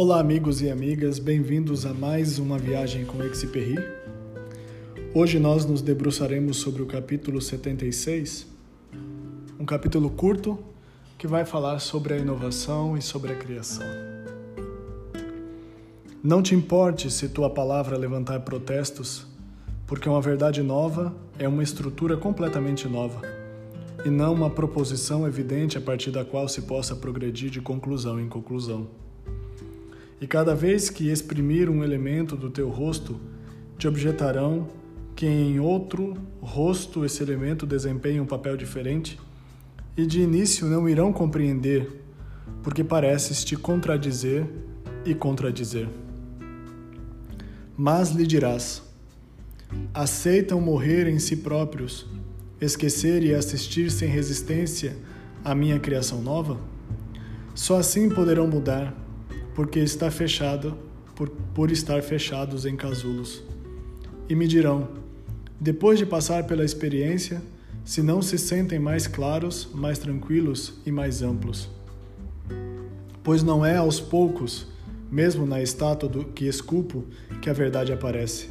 Olá, amigos e amigas, bem-vindos a mais uma viagem com Exiperi. Hoje nós nos debruçaremos sobre o capítulo 76, um capítulo curto que vai falar sobre a inovação e sobre a criação. Não te importe se tua palavra levantar protestos, porque uma verdade nova é uma estrutura completamente nova, e não uma proposição evidente a partir da qual se possa progredir de conclusão em conclusão. E cada vez que exprimir um elemento do teu rosto, te objetarão que em outro rosto esse elemento desempenha um papel diferente, e de início não irão compreender, porque pareces te contradizer e contradizer. Mas lhe dirás: aceitam morrer em si próprios, esquecer e assistir sem resistência à minha criação nova? Só assim poderão mudar porque está fechado, por, por estar fechados em casulos. E me dirão, depois de passar pela experiência, se não se sentem mais claros, mais tranquilos e mais amplos. Pois não é aos poucos, mesmo na estátua do que esculpo, que a verdade aparece.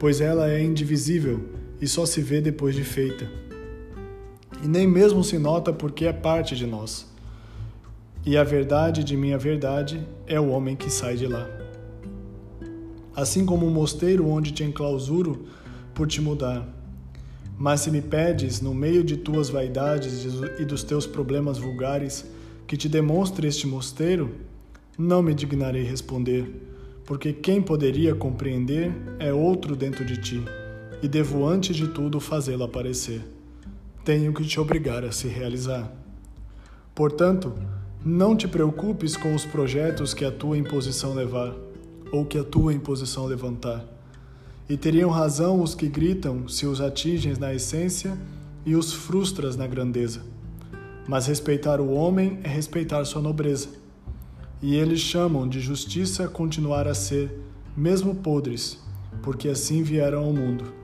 Pois ela é indivisível e só se vê depois de feita. E nem mesmo se nota porque é parte de nós e a verdade de minha verdade é o homem que sai de lá. Assim como um mosteiro onde te enclausuro por te mudar. Mas se me pedes, no meio de tuas vaidades e dos teus problemas vulgares, que te demonstre este mosteiro, não me dignarei responder, porque quem poderia compreender é outro dentro de ti, e devo antes de tudo fazê-lo aparecer. Tenho que te obrigar a se realizar. Portanto, não te preocupes com os projetos que a tua imposição levar, ou que a tua imposição levantar. E teriam razão os que gritam se os atinges na essência e os frustras na grandeza. Mas respeitar o homem é respeitar sua nobreza. E eles chamam de justiça continuar a ser, mesmo podres, porque assim vieram ao mundo.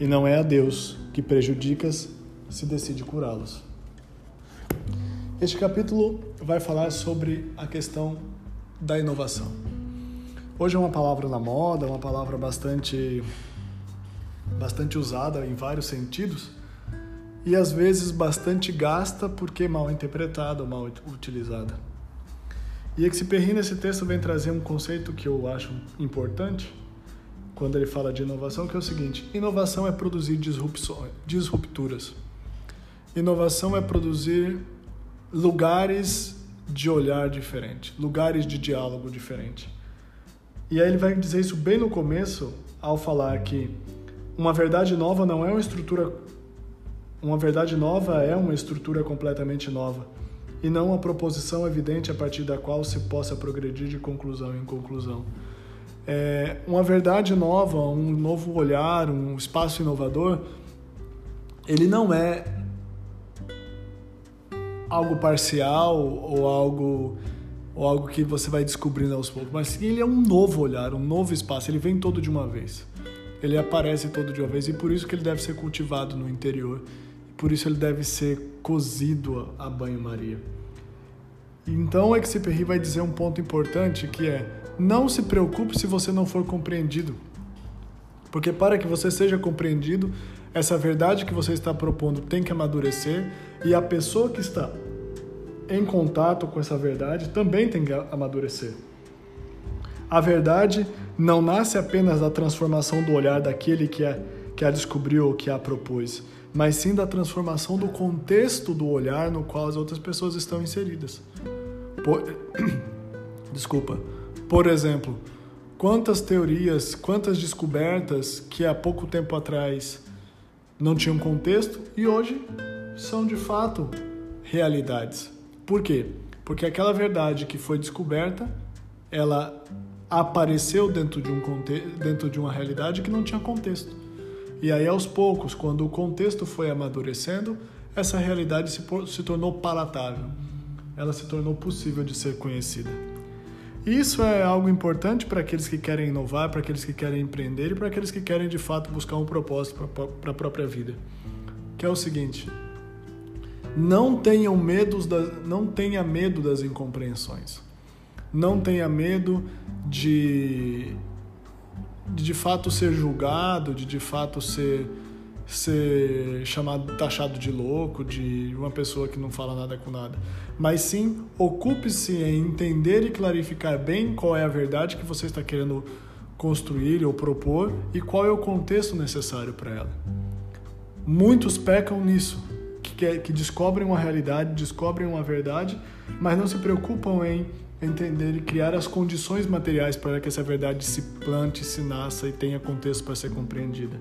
E não é a Deus que prejudicas se decide curá-los. Este capítulo vai falar sobre a questão da inovação. Hoje é uma palavra na moda, uma palavra bastante bastante usada em vários sentidos e às vezes bastante gasta porque mal interpretada mal utilizada. E Exupéry nesse texto vem trazer um conceito que eu acho importante quando ele fala de inovação, que é o seguinte: inovação é produzir disrupturas. Inovação é produzir lugares de olhar diferente, lugares de diálogo diferente. E aí ele vai dizer isso bem no começo, ao falar que uma verdade nova não é uma estrutura uma verdade nova é uma estrutura completamente nova e não uma proposição evidente a partir da qual se possa progredir de conclusão em conclusão. É, uma verdade nova, um novo olhar, um espaço inovador, ele não é algo parcial ou algo ou algo que você vai descobrindo aos poucos, mas ele é um novo olhar, um novo espaço, ele vem todo de uma vez. Ele aparece todo de uma vez e por isso que ele deve ser cultivado no interior. Por isso ele deve ser cozido a banho-maria. Então o Exupéry vai dizer um ponto importante que é: não se preocupe se você não for compreendido. Porque para que você seja compreendido, essa verdade que você está propondo tem que amadurecer e a pessoa que está em contato com essa verdade também tem que amadurecer. A verdade não nasce apenas da transformação do olhar daquele que a, que a descobriu ou que a propôs, mas sim da transformação do contexto do olhar no qual as outras pessoas estão inseridas. Por... Desculpa. Por exemplo, quantas teorias, quantas descobertas que há pouco tempo atrás não tinham contexto e hoje são de fato realidades. Por quê? Porque aquela verdade que foi descoberta, ela apareceu dentro de um dentro de uma realidade que não tinha contexto. E aí aos poucos, quando o contexto foi amadurecendo, essa realidade se, se tornou palatável. Ela se tornou possível de ser conhecida. Isso é algo importante para aqueles que querem inovar, para aqueles que querem empreender e para aqueles que querem de fato buscar um propósito para a própria vida. Que é o seguinte: não tenham medos da, não tenha medo das incompreensões. Não tenha medo de de, de fato ser julgado, de de fato ser ser chamado, taxado de louco, de uma pessoa que não fala nada com nada. Mas sim, ocupe-se em entender e clarificar bem qual é a verdade que você está querendo construir ou propor e qual é o contexto necessário para ela. Muitos pecam nisso, que, que, descobrem uma realidade, descobrem uma verdade, mas não se preocupam em entender e criar as condições materiais para que essa verdade se plante, se nasça e tenha contexto para ser compreendida.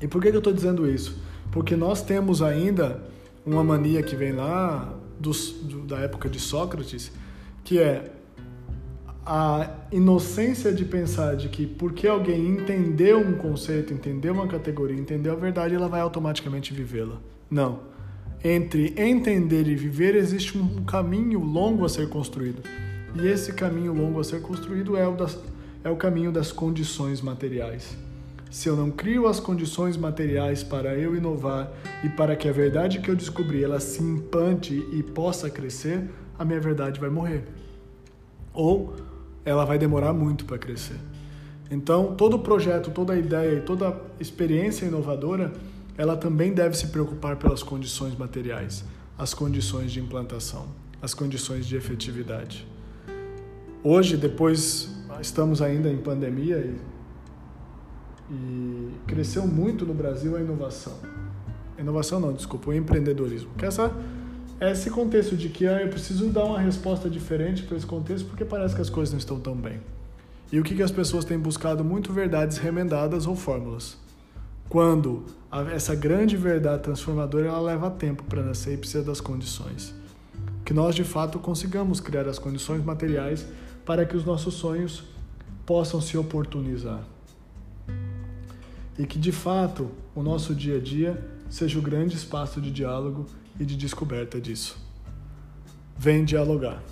E por que, eu estou dizendo isso? Porque nós temos ainda uma mania que vem lá dos, do, da época de Sócrates, que é a inocência de pensar de que porque alguém entendeu um conceito, entendeu uma categoria, entendeu a verdade, ela vai automaticamente vivê-la. Não. Entre entender e viver existe um caminho longo a ser construído. E esse caminho longo a ser construído é o, das, é o caminho das condições materiais. Se eu não crio as condições materiais para eu inovar e para que a verdade que eu descobri ela se implante e possa crescer, a minha verdade vai morrer. Ou ela vai demorar muito para crescer. Então, todo projeto, toda ideia e toda experiência inovadora, ela também deve se preocupar pelas condições materiais, as condições de implantação, as condições de efetividade. Hoje, depois, estamos ainda em pandemia e e cresceu muito no Brasil a inovação. inovação não, desculpa, o empreendedorismo. Que essa esse contexto de que ah, eu preciso dar uma resposta diferente para esse contexto porque parece que as coisas não estão tão bem. E o que, que as pessoas têm buscado muito verdades remendadas ou fórmulas. Quando a, essa grande verdade transformadora ela leva tempo para nascer e precisa das condições. Que nós de fato consigamos criar as condições materiais para que os nossos sonhos possam se oportunizar e que de fato o nosso dia a dia seja o grande espaço de diálogo e de descoberta disso. Vem dialogar.